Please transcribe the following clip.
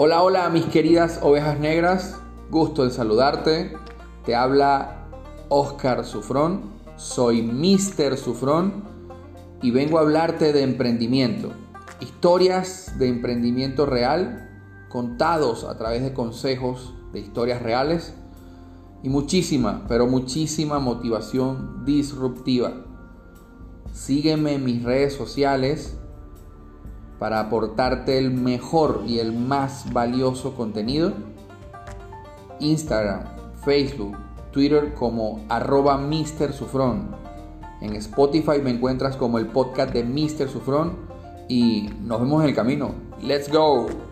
Hola, hola mis queridas ovejas negras, gusto en saludarte. Te habla Oscar Sufrón, soy Mr. Sufrón y vengo a hablarte de emprendimiento. Historias de emprendimiento real contados a través de consejos de historias reales y muchísima, pero muchísima motivación disruptiva. Sígueme en mis redes sociales para aportarte el mejor y el más valioso contenido. Instagram, Facebook, Twitter como arroba Mr. Sufrón. En Spotify me encuentras como el podcast de Mr. Sufrón y nos vemos en el camino. ¡Let's go!